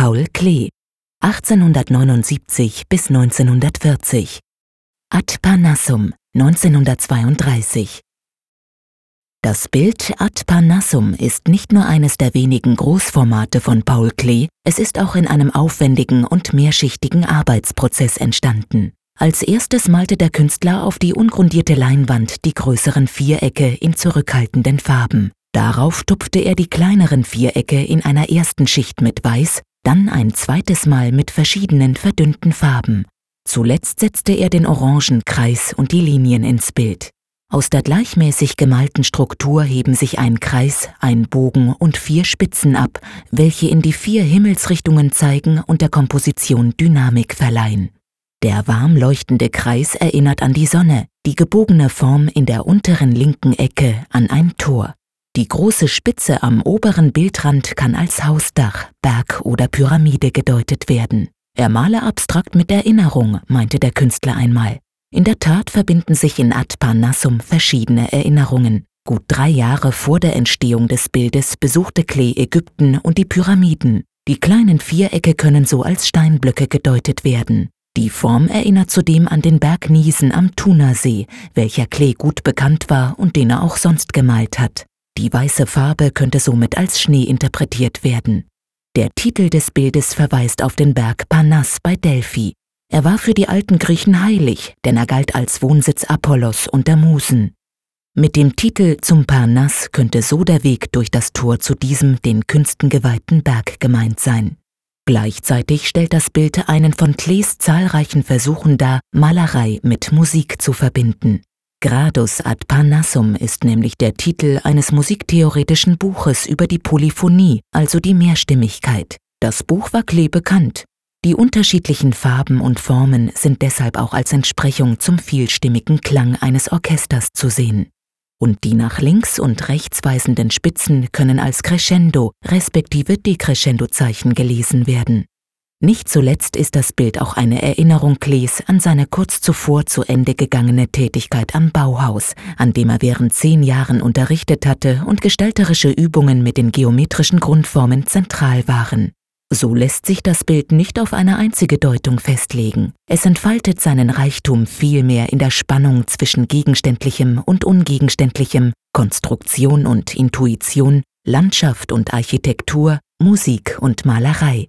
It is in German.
Paul Klee 1879 bis 1940 Ad Parnassum 1932 Das Bild Ad Parnassum ist nicht nur eines der wenigen Großformate von Paul Klee, es ist auch in einem aufwendigen und mehrschichtigen Arbeitsprozess entstanden. Als erstes malte der Künstler auf die ungrundierte Leinwand die größeren Vierecke in zurückhaltenden Farben. Darauf tupfte er die kleineren Vierecke in einer ersten Schicht mit Weiß, dann ein zweites Mal mit verschiedenen verdünnten Farben. Zuletzt setzte er den orangen Kreis und die Linien ins Bild. Aus der gleichmäßig gemalten Struktur heben sich ein Kreis, ein Bogen und vier Spitzen ab, welche in die vier Himmelsrichtungen zeigen und der Komposition Dynamik verleihen. Der warm leuchtende Kreis erinnert an die Sonne, die gebogene Form in der unteren linken Ecke an ein Tor. Die große Spitze am oberen Bildrand kann als Hausdach, Berg oder Pyramide gedeutet werden. Er male abstrakt mit Erinnerung, meinte der Künstler einmal. In der Tat verbinden sich in Ad Parnassum verschiedene Erinnerungen. Gut drei Jahre vor der Entstehung des Bildes besuchte Klee Ägypten und die Pyramiden. Die kleinen Vierecke können so als Steinblöcke gedeutet werden. Die Form erinnert zudem an den Berg Niesen am Thunersee, welcher Klee gut bekannt war und den er auch sonst gemalt hat. Die weiße Farbe könnte somit als Schnee interpretiert werden. Der Titel des Bildes verweist auf den Berg Parnass bei Delphi. Er war für die alten Griechen heilig, denn er galt als Wohnsitz Apollos und der Musen. Mit dem Titel zum Parnass könnte so der Weg durch das Tor zu diesem den Künsten geweihten Berg gemeint sein. Gleichzeitig stellt das Bild einen von Klees zahlreichen Versuchen dar, Malerei mit Musik zu verbinden. Gradus ad Parnassum ist nämlich der Titel eines musiktheoretischen Buches über die Polyphonie, also die Mehrstimmigkeit. Das Buch war Klee bekannt. Die unterschiedlichen Farben und Formen sind deshalb auch als Entsprechung zum vielstimmigen Klang eines Orchesters zu sehen. Und die nach links und rechts weisenden Spitzen können als Crescendo respektive Decrescendo-Zeichen gelesen werden. Nicht zuletzt ist das Bild auch eine Erinnerung Klees an seine kurz zuvor zu Ende gegangene Tätigkeit am Bauhaus, an dem er während zehn Jahren unterrichtet hatte und gestalterische Übungen mit den geometrischen Grundformen zentral waren. So lässt sich das Bild nicht auf eine einzige Deutung festlegen. Es entfaltet seinen Reichtum vielmehr in der Spannung zwischen Gegenständlichem und Ungegenständlichem, Konstruktion und Intuition, Landschaft und Architektur, Musik und Malerei.